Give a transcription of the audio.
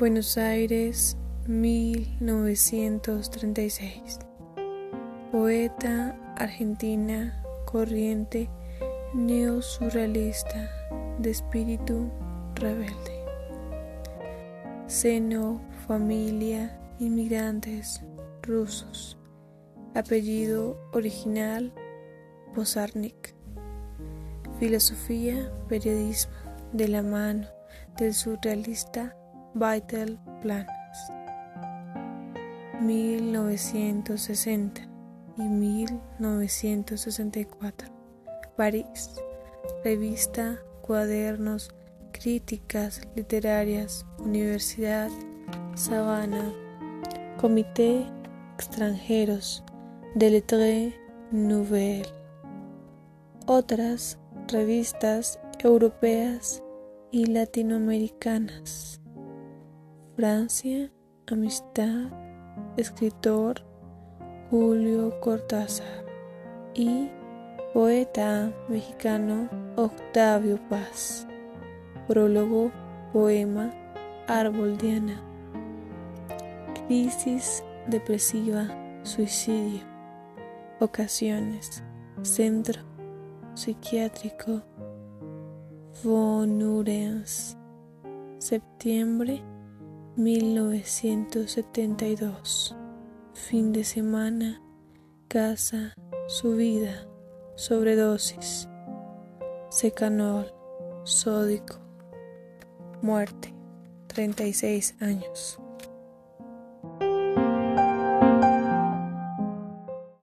Buenos Aires, 1936. Poeta argentina, corriente neosurrealista de espíritu rebelde. Seno, familia, inmigrantes rusos. Apellido original, Posarnik. Filosofía, periodismo, de la mano del surrealista Vital Planas. 1960 y 1964. París. Revista, cuadernos, críticas literarias, Universidad, Sabana, Comité Extranjeros, de Lettre Nouvelle. Otras revistas europeas y latinoamericanas. Francia, Amistad, escritor Julio Cortázar y poeta mexicano Octavio Paz. Prólogo, poema Árbol Diana. Crisis depresiva, suicidio. Ocasiones, centro psiquiátrico Von Urens. Septiembre 1972. Fin de semana. Casa. Su vida. Sobredosis. Secanol. Sódico. Muerte. 36 años.